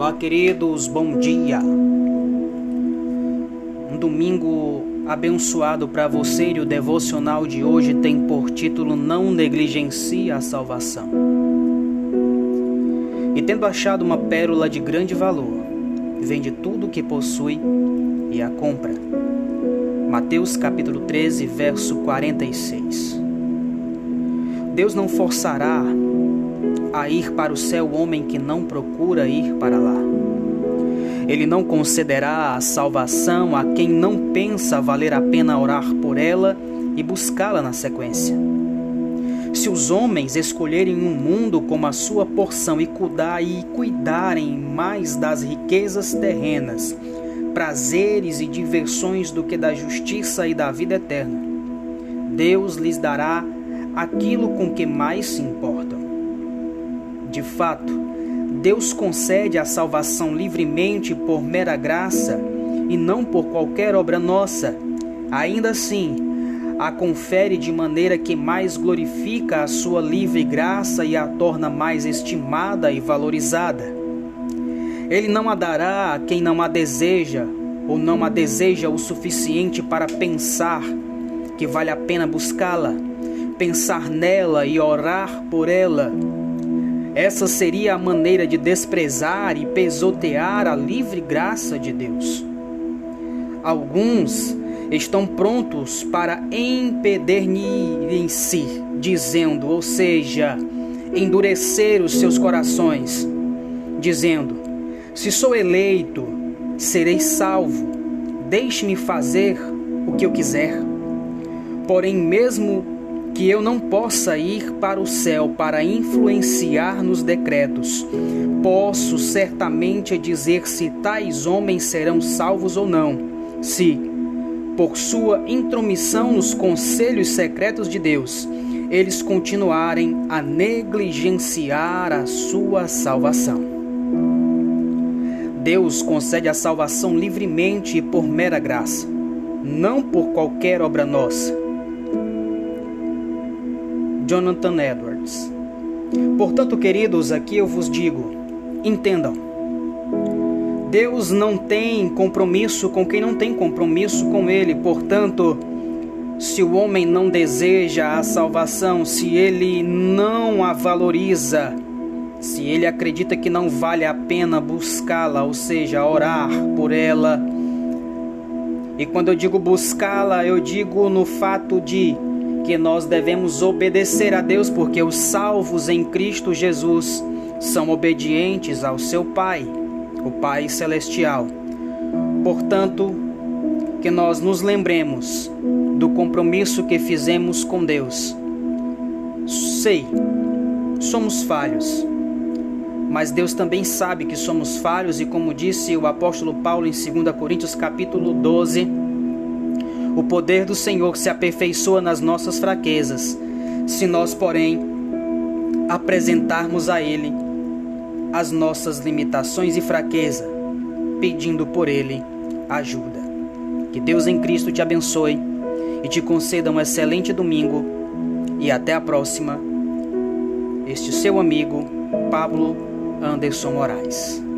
Olá, queridos, bom dia. Um domingo abençoado para você e o devocional de hoje tem por título Não negligencie a salvação. E tendo achado uma pérola de grande valor, vende tudo o que possui e a compra. Mateus capítulo 13, verso 46. Deus não forçará a ir para o céu o homem que não procura ir para lá. Ele não concederá a salvação a quem não pensa valer a pena orar por ela e buscá-la na sequência. Se os homens escolherem um mundo como a sua porção e cuidar cuidarem mais das riquezas terrenas, prazeres e diversões do que da justiça e da vida eterna, Deus lhes dará aquilo com que mais se importam. De fato, Deus concede a salvação livremente por mera graça e não por qualquer obra nossa. Ainda assim, a confere de maneira que mais glorifica a sua livre graça e a torna mais estimada e valorizada. Ele não a dará a quem não a deseja ou não a deseja o suficiente para pensar que vale a pena buscá-la, pensar nela e orar por ela essa seria a maneira de desprezar e pesotear a livre graça de Deus. Alguns estão prontos para empedernirem-se, dizendo, ou seja, endurecer os seus corações, dizendo: Se sou eleito, serei salvo, deixe-me fazer o que eu quiser. Porém, mesmo que eu não possa ir para o céu para influenciar nos decretos. Posso certamente dizer se tais homens serão salvos ou não, se, por sua intromissão nos conselhos secretos de Deus, eles continuarem a negligenciar a sua salvação. Deus concede a salvação livremente e por mera graça, não por qualquer obra nossa Jonathan Edwards. Portanto, queridos, aqui eu vos digo: entendam. Deus não tem compromisso com quem não tem compromisso com Ele. Portanto, se o homem não deseja a salvação, se ele não a valoriza, se ele acredita que não vale a pena buscá-la, ou seja, orar por ela. E quando eu digo buscá-la, eu digo no fato de que nós devemos obedecer a Deus, porque os salvos em Cristo Jesus são obedientes ao seu Pai, o Pai Celestial. Portanto, que nós nos lembremos do compromisso que fizemos com Deus. Sei, somos falhos, mas Deus também sabe que somos falhos e como disse o apóstolo Paulo em 2 Coríntios capítulo 12, o poder do Senhor se aperfeiçoa nas nossas fraquezas, se nós, porém, apresentarmos a Ele as nossas limitações e fraqueza, pedindo por Ele ajuda. Que Deus em Cristo te abençoe e te conceda um excelente domingo e até a próxima. Este seu amigo Pablo Anderson Moraes.